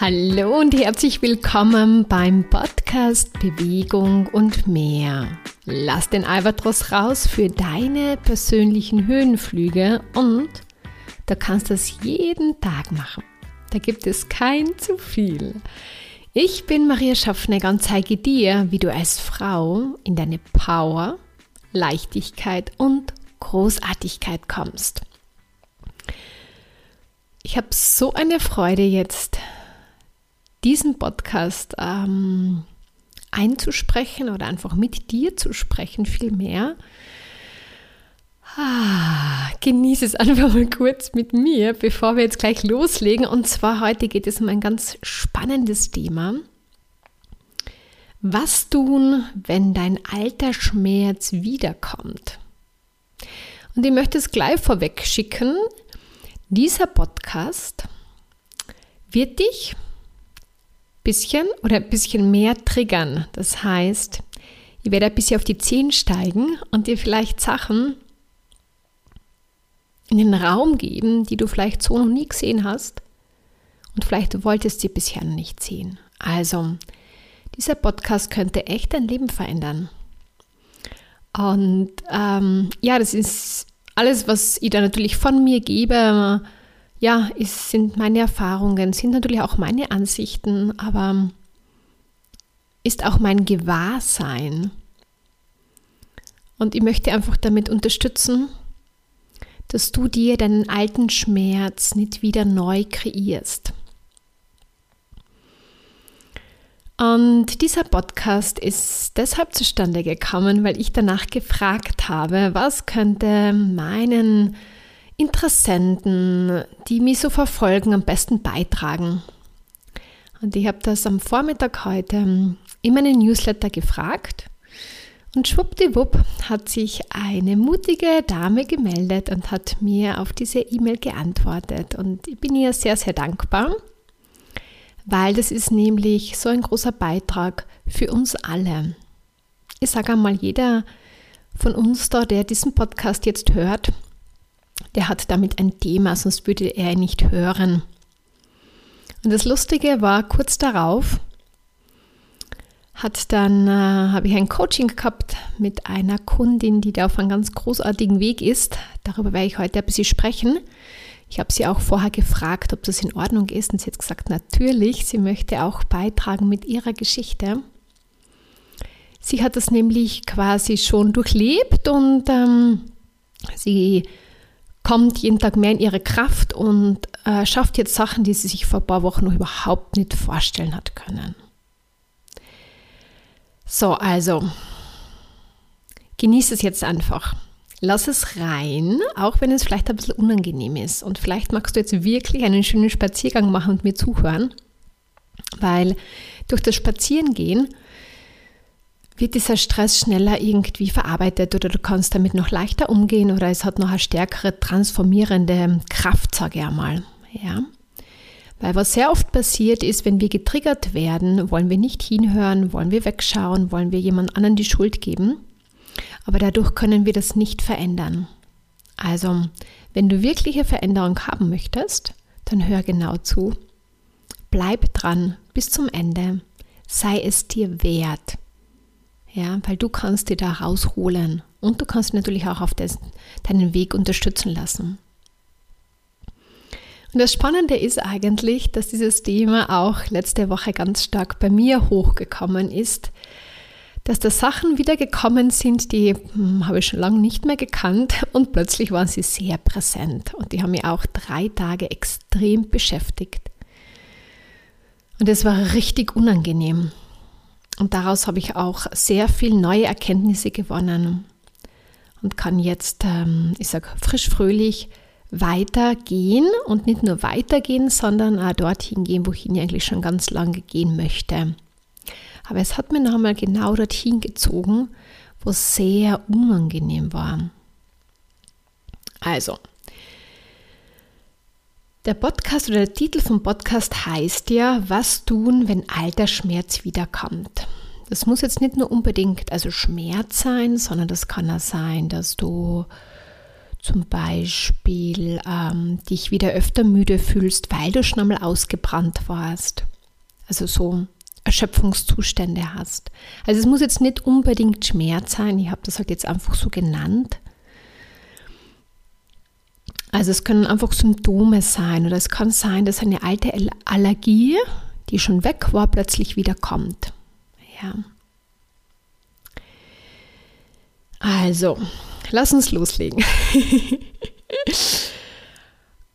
Hallo und herzlich willkommen beim Podcast Bewegung und mehr. Lass den Albatros raus für deine persönlichen Höhenflüge und du kannst das jeden Tag machen. Da gibt es kein zu viel. Ich bin Maria Schaffner und zeige dir, wie du als Frau in deine Power, Leichtigkeit und Großartigkeit kommst. Ich habe so eine Freude jetzt diesen Podcast ähm, einzusprechen oder einfach mit dir zu sprechen, vielmehr. Ah, genieße es einfach mal kurz mit mir, bevor wir jetzt gleich loslegen. Und zwar heute geht es um ein ganz spannendes Thema. Was tun, wenn dein alter Schmerz wiederkommt? Und ich möchte es gleich vorweg schicken. Dieser Podcast wird dich bisschen oder ein bisschen mehr triggern. Das heißt, ich werde ein bisschen auf die Zehen steigen und dir vielleicht Sachen in den Raum geben, die du vielleicht so noch nie gesehen hast und vielleicht wolltest sie bisher nicht sehen. Also, dieser Podcast könnte echt dein Leben verändern. Und ähm, ja, das ist alles, was ich da natürlich von mir gebe, ja, es sind meine Erfahrungen, sind natürlich auch meine Ansichten, aber ist auch mein Gewahrsein. Und ich möchte einfach damit unterstützen, dass du dir deinen alten Schmerz nicht wieder neu kreierst. Und dieser Podcast ist deshalb zustande gekommen, weil ich danach gefragt habe, was könnte meinen Interessenten, die mich so verfolgen, am besten beitragen. Und ich habe das am Vormittag heute in meinen Newsletter gefragt. Und schwuppdiwupp hat sich eine mutige Dame gemeldet und hat mir auf diese E-Mail geantwortet. Und ich bin ihr sehr, sehr dankbar, weil das ist nämlich so ein großer Beitrag für uns alle. Ich sage einmal, jeder von uns da, der diesen Podcast jetzt hört, der hat damit ein Thema, sonst würde er ihn nicht hören. Und das Lustige war, kurz darauf hat dann, äh, habe ich ein Coaching gehabt mit einer Kundin, die da auf einem ganz großartigen Weg ist. Darüber werde ich heute ein bisschen sprechen. Ich habe sie auch vorher gefragt, ob das in Ordnung ist und sie hat gesagt, natürlich, sie möchte auch beitragen mit ihrer Geschichte. Sie hat das nämlich quasi schon durchlebt und ähm, sie kommt jeden Tag mehr in ihre Kraft und äh, schafft jetzt Sachen, die sie sich vor ein paar Wochen noch überhaupt nicht vorstellen hat können. So, also genieß es jetzt einfach. Lass es rein, auch wenn es vielleicht ein bisschen unangenehm ist. Und vielleicht magst du jetzt wirklich einen schönen Spaziergang machen und mir zuhören, weil durch das Spazierengehen wird dieser Stress schneller irgendwie verarbeitet oder du kannst damit noch leichter umgehen oder es hat noch eine stärkere transformierende Kraft, sage ich einmal. Ja? Weil was sehr oft passiert ist, wenn wir getriggert werden, wollen wir nicht hinhören, wollen wir wegschauen, wollen wir jemand anderen die Schuld geben. Aber dadurch können wir das nicht verändern. Also, wenn du wirkliche Veränderung haben möchtest, dann hör genau zu. Bleib dran bis zum Ende. Sei es dir wert. Ja, weil du kannst dir da rausholen und du kannst natürlich auch auf des, deinen Weg unterstützen lassen. Und das Spannende ist eigentlich, dass dieses Thema auch letzte Woche ganz stark bei mir hochgekommen ist, dass da Sachen wieder gekommen sind, die hm, habe ich schon lange nicht mehr gekannt und plötzlich waren sie sehr präsent und die haben mich auch drei Tage extrem beschäftigt. Und es war richtig unangenehm. Und daraus habe ich auch sehr viel neue Erkenntnisse gewonnen und kann jetzt, ähm, ich sage, frisch fröhlich weitergehen und nicht nur weitergehen, sondern auch dorthin gehen, wohin ich eigentlich schon ganz lange gehen möchte. Aber es hat mir noch einmal genau dorthin gezogen, wo es sehr unangenehm war. Also, der Podcast oder der Titel vom Podcast heißt ja, was tun, wenn alter Schmerz wiederkommt. Das muss jetzt nicht nur unbedingt also Schmerz sein, sondern das kann auch sein, dass du zum Beispiel ähm, dich wieder öfter müde fühlst, weil du schon einmal ausgebrannt warst. Also so Erschöpfungszustände hast. Also es muss jetzt nicht unbedingt Schmerz sein, ich habe das halt jetzt einfach so genannt. Also es können einfach Symptome sein oder es kann sein, dass eine alte Allergie, die schon weg war, plötzlich wieder kommt. Ja. Also, lass uns loslegen.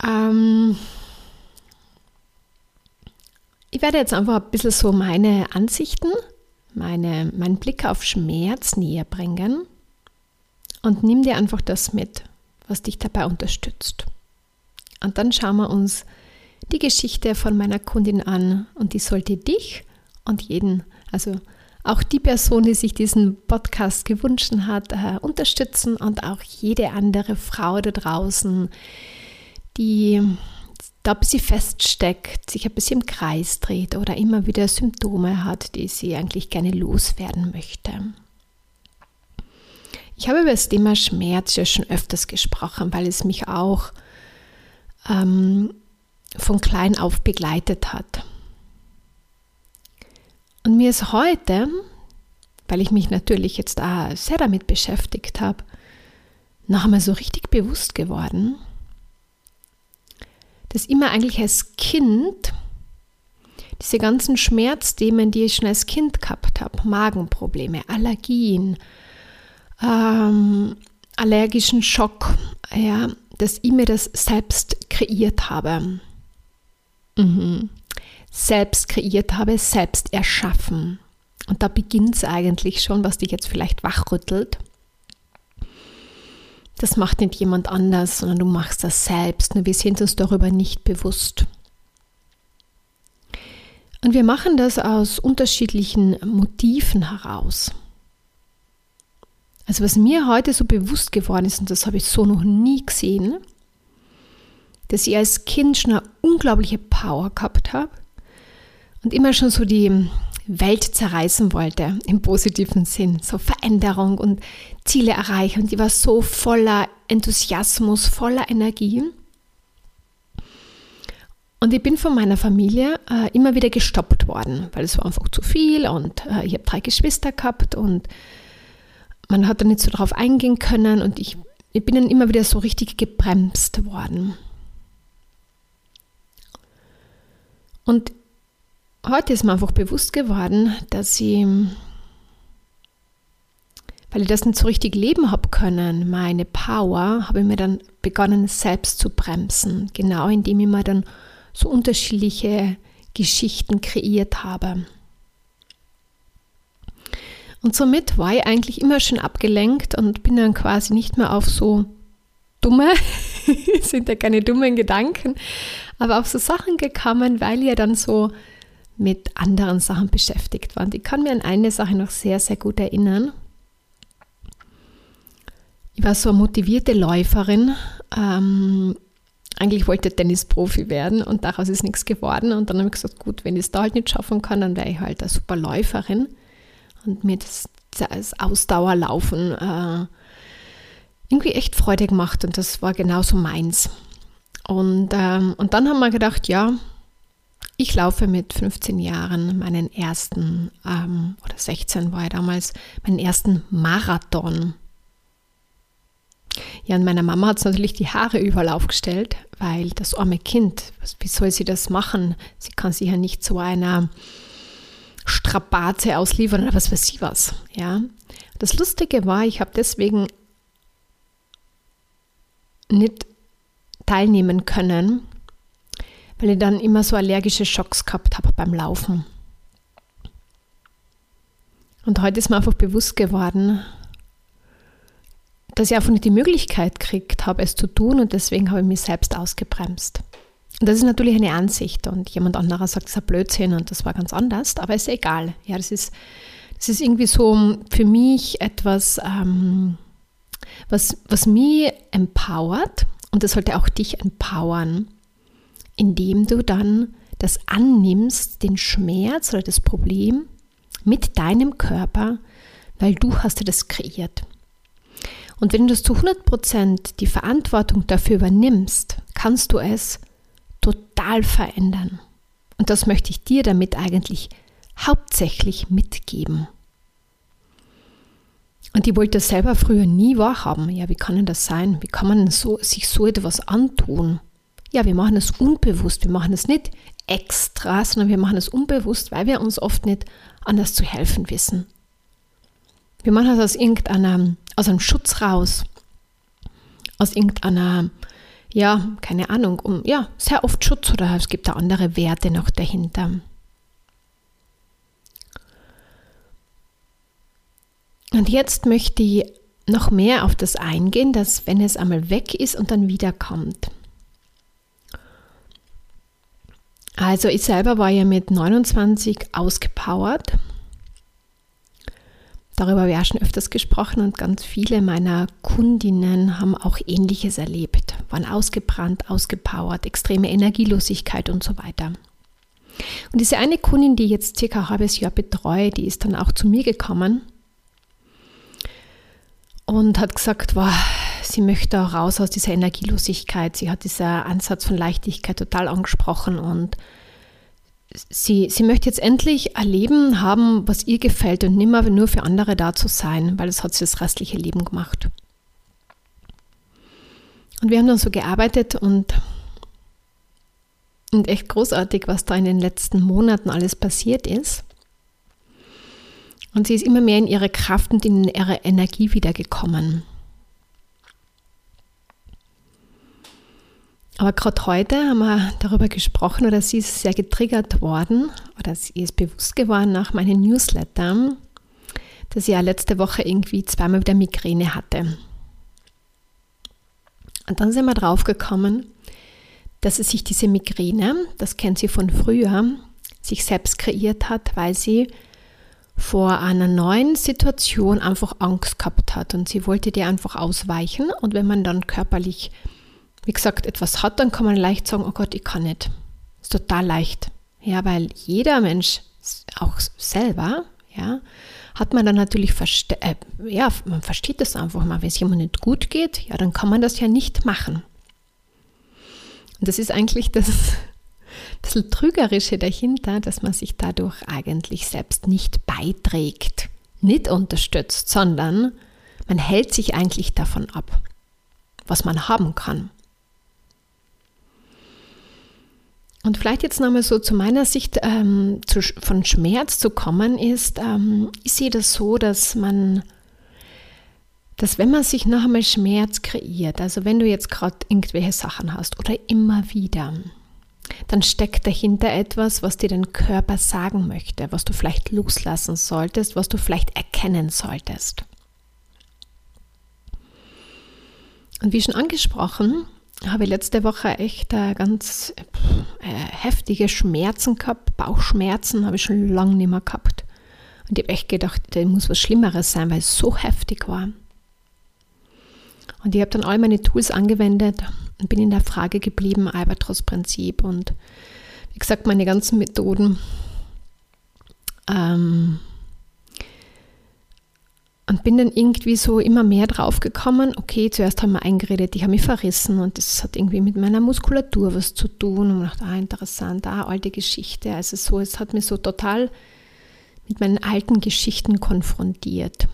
ähm, ich werde jetzt einfach ein bisschen so meine Ansichten, meine, meinen Blick auf Schmerz näher bringen und nimm dir einfach das mit, was dich dabei unterstützt. Und dann schauen wir uns die Geschichte von meiner Kundin an und die sollte dich und jeden, also auch die Person, die sich diesen Podcast gewünscht hat, äh, unterstützen und auch jede andere Frau da draußen, die da ein bisschen feststeckt, sich ein bisschen im Kreis dreht oder immer wieder Symptome hat, die sie eigentlich gerne loswerden möchte. Ich habe über das Thema Schmerz ja schon öfters gesprochen, weil es mich auch ähm, von klein auf begleitet hat. Und mir ist heute, weil ich mich natürlich jetzt auch sehr damit beschäftigt habe, noch einmal so richtig bewusst geworden, dass immer eigentlich als Kind diese ganzen Schmerzthemen, die ich schon als Kind gehabt habe, Magenprobleme, Allergien, ähm, allergischen Schock, ja, dass ich mir das selbst kreiert habe. Mhm selbst kreiert habe, selbst erschaffen. Und da beginnt es eigentlich schon, was dich jetzt vielleicht wachrüttelt. Das macht nicht jemand anders, sondern du machst das selbst. Nur wir sind uns darüber nicht bewusst. Und wir machen das aus unterschiedlichen Motiven heraus. Also was mir heute so bewusst geworden ist, und das habe ich so noch nie gesehen, dass ich als Kind schon eine unglaubliche Power gehabt habe, und immer schon so die Welt zerreißen wollte, im positiven Sinn, so Veränderung und Ziele erreichen. Und die war so voller Enthusiasmus, voller Energie. Und ich bin von meiner Familie äh, immer wieder gestoppt worden, weil es war einfach zu viel und äh, ich habe drei Geschwister gehabt und man hat da nicht so drauf eingehen können und ich, ich bin dann immer wieder so richtig gebremst worden. Und heute ist mir einfach bewusst geworden, dass ich, weil ich das nicht so richtig leben habe können, meine Power, habe ich mir dann begonnen, selbst zu bremsen. Genau indem ich mir dann so unterschiedliche Geschichten kreiert habe. Und somit war ich eigentlich immer schon abgelenkt und bin dann quasi nicht mehr auf so dumme, sind ja keine dummen Gedanken, aber auf so Sachen gekommen, weil ich ja dann so mit anderen Sachen beschäftigt war. Und ich kann mir an eine Sache noch sehr, sehr gut erinnern. Ich war so eine motivierte Läuferin. Ähm, eigentlich wollte ich Tennisprofi werden und daraus ist nichts geworden. Und dann habe ich gesagt, gut, wenn ich es da halt nicht schaffen kann, dann wäre ich halt eine super Läuferin. Und mir das, das Ausdauerlaufen äh, irgendwie echt Freude gemacht und das war genauso meins. Und, ähm, und dann haben wir gedacht, ja, ich laufe mit 15 Jahren meinen ersten, ähm, oder 16 war ich damals, meinen ersten Marathon. Ja, und meiner Mama hat es natürlich die Haare überall aufgestellt, weil das arme Kind, wie soll sie das machen? Sie kann sich ja nicht so einer Strapaze ausliefern oder was weiß sie was. Ja. Das Lustige war, ich habe deswegen nicht teilnehmen können, weil ich dann immer so allergische Schocks gehabt habe beim Laufen. Und heute ist mir einfach bewusst geworden, dass ich einfach nicht die Möglichkeit gekriegt habe, es zu tun und deswegen habe ich mich selbst ausgebremst. Und das ist natürlich eine Ansicht und jemand anderer sagt, das ist ein Blödsinn und das war ganz anders, aber ist egal. Ja, das ist, das ist irgendwie so für mich etwas, ähm, was, was mich empowert und das sollte auch dich empowern indem du dann das annimmst, den Schmerz oder das Problem mit deinem Körper, weil du hast dir das kreiert. Und wenn du zu 100% die Verantwortung dafür übernimmst, kannst du es total verändern. Und das möchte ich dir damit eigentlich hauptsächlich mitgeben. Und ich wollte das selber früher nie wahrhaben. Ja, wie kann denn das sein? Wie kann man so, sich so etwas antun? Ja, wir machen es unbewusst. Wir machen es nicht extra, sondern wir machen es unbewusst, weil wir uns oft nicht anders zu helfen wissen. Wir machen es aus irgendeiner, aus einem Schutz raus, aus irgendeiner, ja, keine Ahnung, um, ja, sehr oft Schutz oder es gibt da andere Werte noch dahinter. Und jetzt möchte ich noch mehr auf das eingehen, dass wenn es einmal weg ist und dann wiederkommt. Also ich selber war ja mit 29 ausgepowert. Darüber habe ich auch schon öfters gesprochen und ganz viele meiner Kundinnen haben auch ähnliches erlebt, waren ausgebrannt, ausgepowert, extreme Energielosigkeit und so weiter. Und diese eine Kundin, die jetzt circa ein halbes Jahr betreue, die ist dann auch zu mir gekommen und hat gesagt, wow, sie möchte raus aus dieser Energielosigkeit. Sie hat diesen Ansatz von Leichtigkeit total angesprochen und sie, sie möchte jetzt endlich ein Leben haben, was ihr gefällt und nicht mehr nur für andere da zu sein, weil das hat sie das restliche Leben gemacht. Und wir haben dann so gearbeitet und, und echt großartig, was da in den letzten Monaten alles passiert ist. Und sie ist immer mehr in ihre Kraft und in ihre Energie wiedergekommen. Aber gerade heute haben wir darüber gesprochen oder sie ist sehr getriggert worden oder sie ist bewusst geworden nach meinen Newslettern, dass sie ja letzte Woche irgendwie zweimal wieder Migräne hatte. Und dann sind wir drauf gekommen, dass sie sich diese Migräne, das kennt sie von früher, sich selbst kreiert hat, weil sie vor einer neuen Situation einfach Angst gehabt hat und sie wollte dir einfach ausweichen. Und wenn man dann körperlich, wie gesagt, etwas hat, dann kann man leicht sagen, oh Gott, ich kann nicht. ist total leicht. Ja, weil jeder Mensch, auch selber, ja, hat man dann natürlich, verste äh, ja, man versteht das einfach mal. Wenn es jemandem nicht gut geht, ja, dann kann man das ja nicht machen. Und das ist eigentlich das, bisschen Trügerische dahinter, dass man sich dadurch eigentlich selbst nicht beiträgt, nicht unterstützt, sondern man hält sich eigentlich davon ab, was man haben kann. Und vielleicht jetzt nochmal so zu meiner Sicht ähm, zu, von Schmerz zu kommen, ist, ähm, ich sehe das so, dass man, dass wenn man sich noch einmal Schmerz kreiert, also wenn du jetzt gerade irgendwelche Sachen hast oder immer wieder, dann steckt dahinter etwas, was dir dein Körper sagen möchte, was du vielleicht loslassen solltest, was du vielleicht erkennen solltest. Und wie schon angesprochen, habe ich letzte Woche echt äh, ganz äh, heftige Schmerzen gehabt, Bauchschmerzen habe ich schon lange nicht mehr gehabt. Und ich habe echt gedacht, da muss was Schlimmeres sein, weil es so heftig war. Und ich habe dann all meine Tools angewendet und bin in der Frage geblieben, Albatros-Prinzip und wie gesagt, meine ganzen Methoden. Ähm, und bin dann irgendwie so immer mehr drauf gekommen, okay, zuerst haben wir eingeredet, ich habe mich verrissen und das hat irgendwie mit meiner Muskulatur was zu tun und gedacht, ah, interessant, ah, alte Geschichte. Also so, es hat mich so total mit meinen alten Geschichten konfrontiert.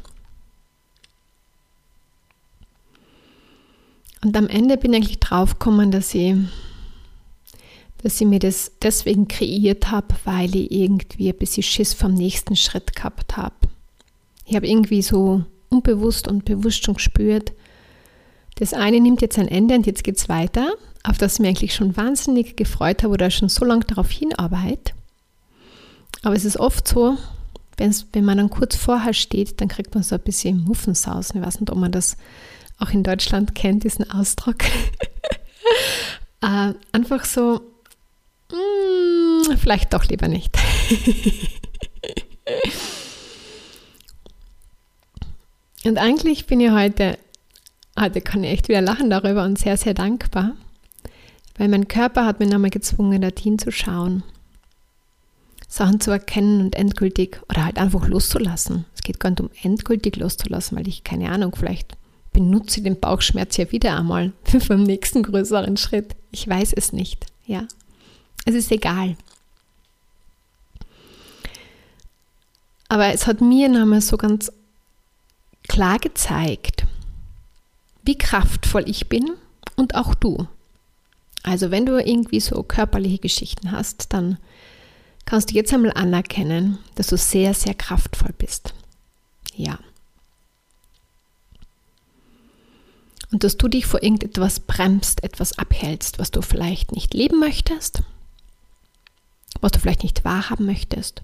Und am Ende bin ich eigentlich draufgekommen, dass ich, dass ich mir das deswegen kreiert habe, weil ich irgendwie ein bisschen Schiss vom nächsten Schritt gehabt habe. Ich habe irgendwie so unbewusst und bewusst schon gespürt, das eine nimmt jetzt ein Ende und jetzt geht es weiter, auf das ich mich eigentlich schon wahnsinnig gefreut habe oder schon so lange darauf hinarbeite. Aber es ist oft so, wenn man dann kurz vorher steht, dann kriegt man so ein bisschen Muffensausen. Ich weiß nicht, ob man das auch in Deutschland kennt diesen Ausdruck. äh, einfach so, mh, mm, vielleicht doch lieber nicht. und eigentlich bin ich heute, heute kann ich echt wieder lachen darüber und sehr, sehr dankbar, weil mein Körper hat mich nochmal gezwungen, dorthin zu schauen. Sachen zu erkennen und endgültig oder halt einfach loszulassen. Es geht gar nicht um endgültig loszulassen, weil ich keine Ahnung, vielleicht benutze den Bauchschmerz ja wieder einmal beim nächsten größeren Schritt. Ich weiß es nicht. Ja, es ist egal. Aber es hat mir nochmal so ganz klar gezeigt, wie kraftvoll ich bin und auch du. Also wenn du irgendwie so körperliche Geschichten hast, dann kannst du jetzt einmal anerkennen, dass du sehr, sehr kraftvoll bist. Ja. Und dass du dich vor irgendetwas bremst, etwas abhältst, was du vielleicht nicht leben möchtest, was du vielleicht nicht wahrhaben möchtest.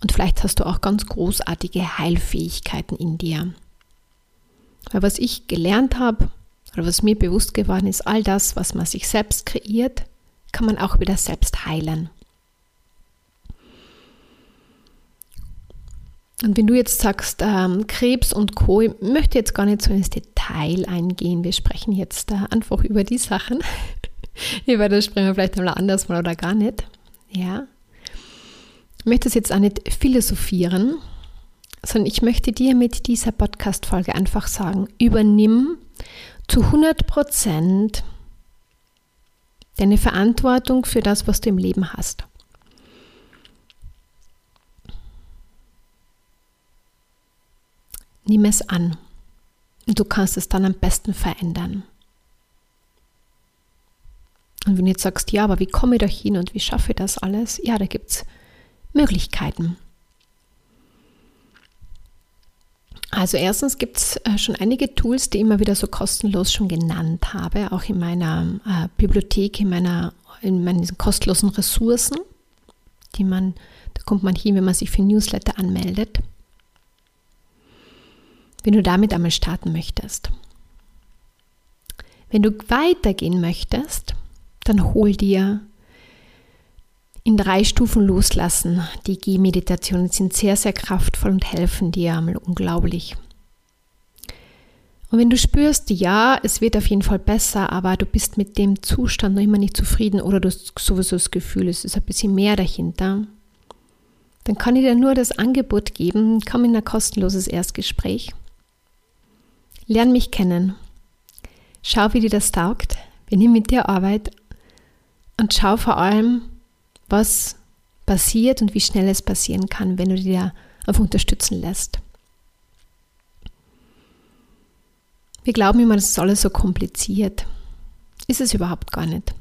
Und vielleicht hast du auch ganz großartige Heilfähigkeiten in dir. Weil was ich gelernt habe, oder was mir bewusst geworden ist, all das, was man sich selbst kreiert, kann man auch wieder selbst heilen. Und wenn du jetzt sagst, ähm, Krebs und Co., ich möchte jetzt gar nicht so ins Detail eingehen. Wir sprechen jetzt äh, einfach über die Sachen. über das sprechen wir vielleicht einmal anders mal oder gar nicht. Ja. Ich möchte es jetzt auch nicht philosophieren, sondern ich möchte dir mit dieser Podcast-Folge einfach sagen: übernimm zu 100 Prozent deine Verantwortung für das, was du im Leben hast. Nimm es an. Und du kannst es dann am besten verändern. Und wenn du jetzt sagst, ja, aber wie komme ich da hin und wie schaffe ich das alles? Ja, da gibt es Möglichkeiten. Also erstens gibt es äh, schon einige Tools, die ich immer wieder so kostenlos schon genannt habe, auch in meiner äh, Bibliothek, in, meiner, in meinen kostenlosen Ressourcen, die man, da kommt man hin, wenn man sich für Newsletter anmeldet wenn du damit einmal starten möchtest. Wenn du weitergehen möchtest, dann hol dir in drei Stufen loslassen. Die Gehmeditationen sind sehr, sehr kraftvoll und helfen dir einmal unglaublich. Und wenn du spürst, ja, es wird auf jeden Fall besser, aber du bist mit dem Zustand noch immer nicht zufrieden oder du hast sowieso das Gefühl, es ist ein bisschen mehr dahinter, dann kann ich dir nur das Angebot geben, komm in ein kostenloses Erstgespräch. Lern mich kennen. Schau, wie dir das taugt, wenn ich mit dir arbeite. Und schau vor allem, was passiert und wie schnell es passieren kann, wenn du dir einfach unterstützen lässt. Wir glauben immer, das ist alles so kompliziert. Ist es überhaupt gar nicht.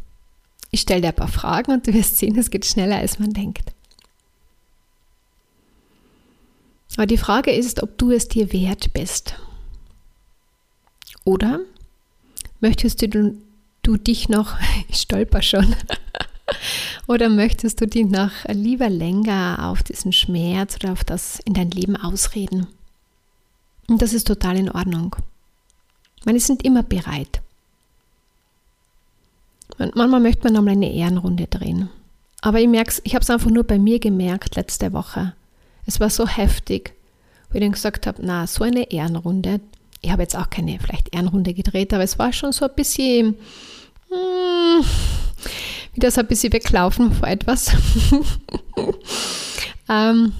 Ich stelle dir ein paar Fragen und du wirst sehen, es geht schneller, als man denkt. Aber die Frage ist, ob du es dir wert bist. Oder möchtest du, du dich noch, ich stolper schon, oder möchtest du dich noch lieber länger auf diesen Schmerz oder auf das in dein Leben ausreden? Und das ist total in Ordnung. Meine sind immer bereit. Manchmal möchte man nochmal eine Ehrenrunde drehen. Aber ich merke ich habe es einfach nur bei mir gemerkt letzte Woche. Es war so heftig, wo ich dann gesagt habe, na, so eine Ehrenrunde, ich habe jetzt auch keine vielleicht Ehrenrunde gedreht, aber es war schon so ein bisschen hm, wieder so ein bisschen weglaufen vor etwas. ähm,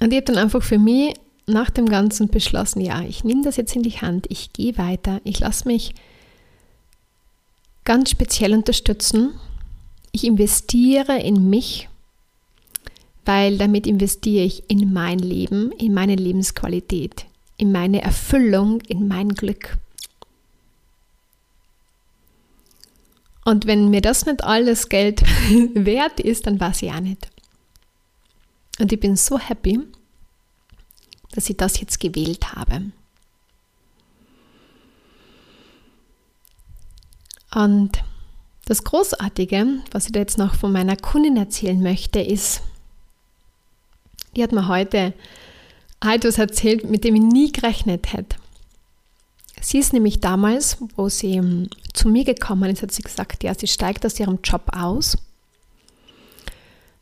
und ich habe dann einfach für mich nach dem Ganzen beschlossen, ja, ich nehme das jetzt in die Hand, ich gehe weiter, ich lasse mich ganz speziell unterstützen, ich investiere in mich weil damit investiere ich in mein Leben, in meine Lebensqualität, in meine Erfüllung, in mein Glück. Und wenn mir das nicht alles Geld wert ist, dann war es ja nicht. Und ich bin so happy, dass ich das jetzt gewählt habe. Und das Großartige, was ich da jetzt noch von meiner Kundin erzählen möchte, ist, die hat mir heute etwas erzählt, mit dem ich nie gerechnet hätte. Sie ist nämlich damals, wo sie ähm, zu mir gekommen ist, hat sie gesagt, ja, sie steigt aus ihrem Job aus,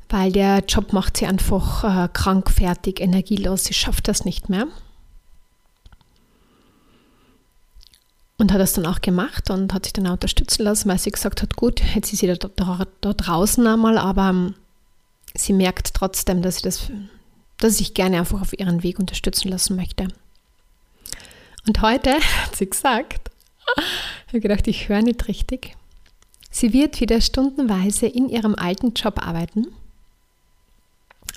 weil der Job macht sie einfach äh, krank, fertig, energielos, sie schafft das nicht mehr. Und hat das dann auch gemacht und hat sich dann auch unterstützen lassen, weil sie gesagt hat, gut, jetzt ist sie da, da, da draußen einmal, aber ähm, sie merkt trotzdem, dass sie das dass ich gerne einfach auf ihren Weg unterstützen lassen möchte. Und heute hat sie gesagt, ich habe gedacht, ich höre nicht richtig. Sie wird wieder stundenweise in ihrem alten Job arbeiten,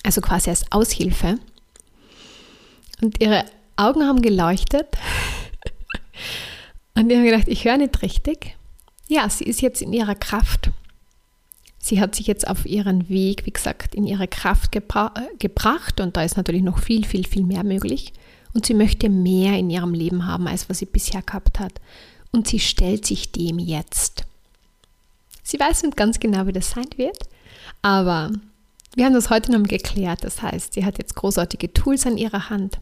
also quasi als Aushilfe. Und ihre Augen haben geleuchtet. Und ich habe gedacht, ich höre nicht richtig. Ja, sie ist jetzt in ihrer Kraft. Sie hat sich jetzt auf ihren Weg, wie gesagt, in ihre Kraft gebra gebracht und da ist natürlich noch viel, viel, viel mehr möglich. Und sie möchte mehr in ihrem Leben haben, als was sie bisher gehabt hat. Und sie stellt sich dem jetzt. Sie weiß nicht ganz genau, wie das sein wird, aber wir haben das heute noch geklärt. Das heißt, sie hat jetzt großartige Tools an ihrer Hand.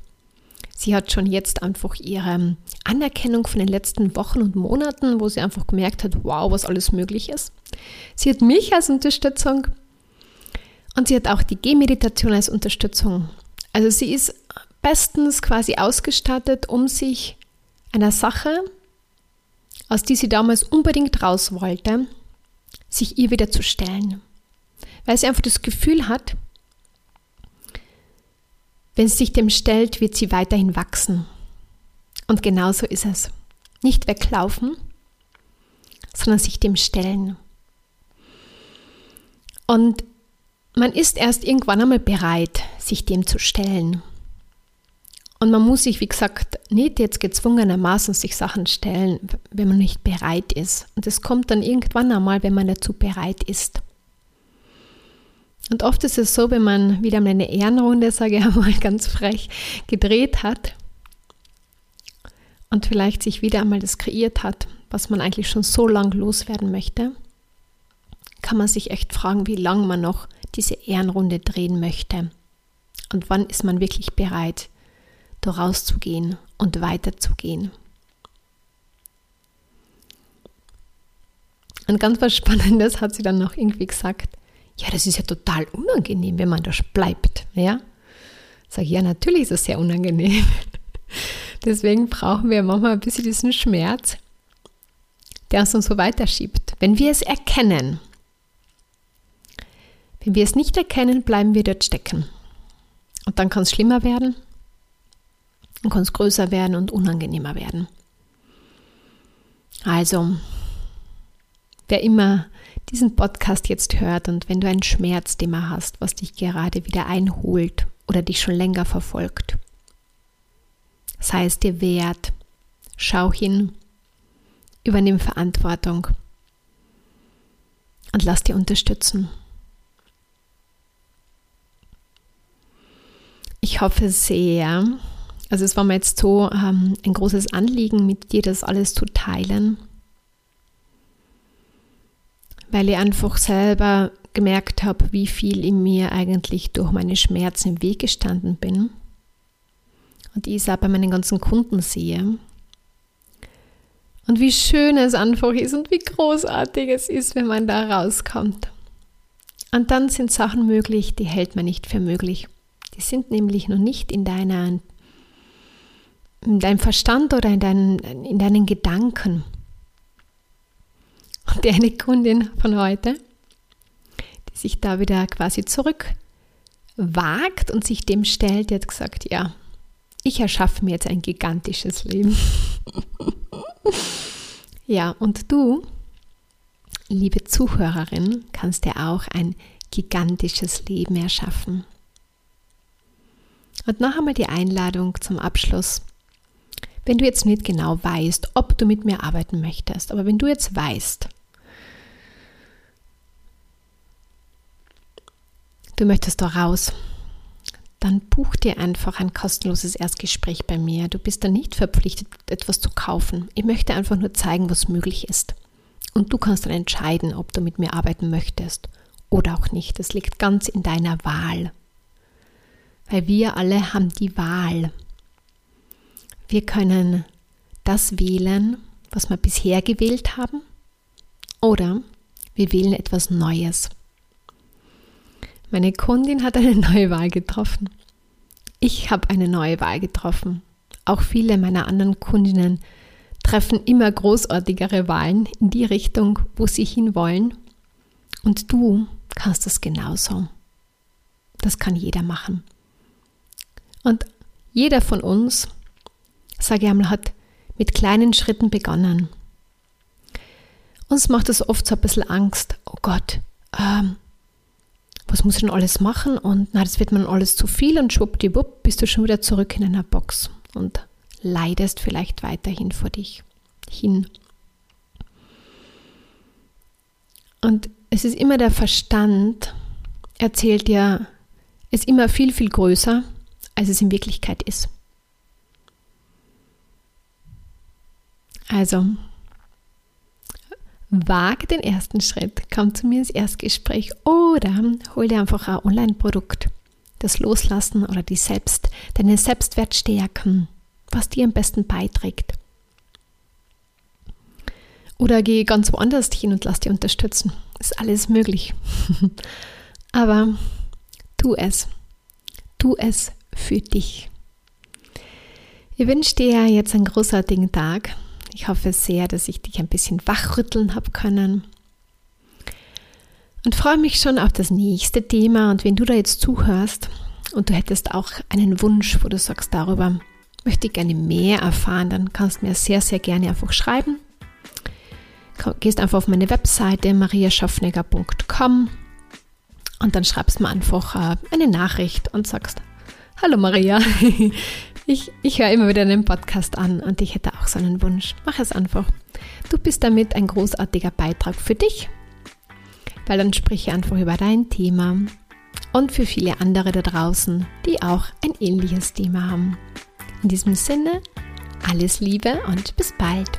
Sie hat schon jetzt einfach ihre Anerkennung von den letzten Wochen und Monaten, wo sie einfach gemerkt hat, wow, was alles möglich ist. Sie hat mich als Unterstützung und sie hat auch die Gehmeditation als Unterstützung. Also sie ist bestens quasi ausgestattet, um sich einer Sache, aus die sie damals unbedingt raus wollte, sich ihr wieder zu stellen. Weil sie einfach das Gefühl hat, wenn sie sich dem stellt, wird sie weiterhin wachsen. Und genauso ist es. Nicht weglaufen, sondern sich dem stellen. Und man ist erst irgendwann einmal bereit, sich dem zu stellen. Und man muss sich, wie gesagt, nicht jetzt gezwungenermaßen sich Sachen stellen, wenn man nicht bereit ist. Und es kommt dann irgendwann einmal, wenn man dazu bereit ist. Und oft ist es so, wenn man wieder mal eine Ehrenrunde, sage ich einmal ganz frech, gedreht hat und vielleicht sich wieder einmal das kreiert hat, was man eigentlich schon so lang loswerden möchte, kann man sich echt fragen, wie lange man noch diese Ehrenrunde drehen möchte. Und wann ist man wirklich bereit, rauszugehen und weiterzugehen. Und ganz was Spannendes hat sie dann noch irgendwie gesagt, ja, das ist ja total unangenehm, wenn man da bleibt. Ja? Sag ich, ja, natürlich ist es sehr unangenehm. Deswegen brauchen wir manchmal ein bisschen diesen Schmerz, der uns so weiterschiebt. Wenn wir es erkennen, wenn wir es nicht erkennen, bleiben wir dort stecken. Und dann kann es schlimmer werden, kann es größer werden und unangenehmer werden. Also, wer immer diesen Podcast jetzt hört und wenn du ein Schmerzthema hast, was dich gerade wieder einholt oder dich schon länger verfolgt, sei es dir wert, schau hin, übernimm Verantwortung und lass dir unterstützen. Ich hoffe sehr, also es war mir jetzt so ähm, ein großes Anliegen, mit dir das alles zu teilen weil ich einfach selber gemerkt habe, wie viel in mir eigentlich durch meine Schmerzen im Weg gestanden bin. Und ich es auch bei meinen ganzen Kunden sehe. Und wie schön es einfach ist und wie großartig es ist, wenn man da rauskommt. Und dann sind Sachen möglich, die hält man nicht für möglich. Die sind nämlich noch nicht in, deiner, in deinem Verstand oder in deinen, in deinen Gedanken. Und die eine Kundin von heute, die sich da wieder quasi zurück wagt und sich dem stellt, die hat gesagt, ja, ich erschaffe mir jetzt ein gigantisches Leben. ja, und du, liebe Zuhörerin, kannst dir auch ein gigantisches Leben erschaffen. Und noch einmal die Einladung zum Abschluss. Wenn du jetzt nicht genau weißt, ob du mit mir arbeiten möchtest, aber wenn du jetzt weißt, du möchtest da raus, dann buch dir einfach ein kostenloses Erstgespräch bei mir. Du bist da nicht verpflichtet, etwas zu kaufen. Ich möchte einfach nur zeigen, was möglich ist. Und du kannst dann entscheiden, ob du mit mir arbeiten möchtest oder auch nicht. Das liegt ganz in deiner Wahl. Weil wir alle haben die Wahl. Wir können das wählen, was wir bisher gewählt haben, oder wir wählen etwas Neues. Meine Kundin hat eine neue Wahl getroffen. Ich habe eine neue Wahl getroffen. Auch viele meiner anderen Kundinnen treffen immer großartigere Wahlen in die Richtung, wo sie hinwollen. Und du kannst das genauso. Das kann jeder machen. Und jeder von uns, sage ich einmal, hat mit kleinen Schritten begonnen. Uns macht es oft so ein bisschen Angst. Oh Gott, ähm, was muss ich denn alles machen? Und na, das wird mir alles zu viel und schwuppdiwupp bist du schon wieder zurück in einer Box und leidest vielleicht weiterhin vor dich hin. Und es ist immer der Verstand, erzählt dir, ist immer viel, viel größer, als es in Wirklichkeit ist. Also, wage den ersten Schritt, komm zu mir ins Erstgespräch oder hol dir einfach ein Online-Produkt, das Loslassen oder die Selbst, deine Selbstwert stärken, was dir am besten beiträgt. Oder geh ganz woanders hin und lass dich unterstützen. Ist alles möglich. Aber tu es. Tu es für dich. Ich wünsche dir jetzt einen großartigen Tag. Ich hoffe sehr, dass ich dich ein bisschen wachrütteln habe können. Und freue mich schon auf das nächste Thema. Und wenn du da jetzt zuhörst und du hättest auch einen Wunsch, wo du sagst, darüber möchte ich gerne mehr erfahren, dann kannst du mir sehr, sehr gerne einfach schreiben gehst einfach auf meine Webseite mariaschaffneger.com und dann schreibst du mir einfach äh, eine Nachricht und sagst, hallo Maria, ich, ich höre immer wieder einen Podcast an und ich hätte auch so einen Wunsch. Mach es einfach. Du bist damit ein großartiger Beitrag für dich, weil dann sprich einfach über dein Thema und für viele andere da draußen, die auch ein ähnliches Thema haben. In diesem Sinne, alles Liebe und bis bald.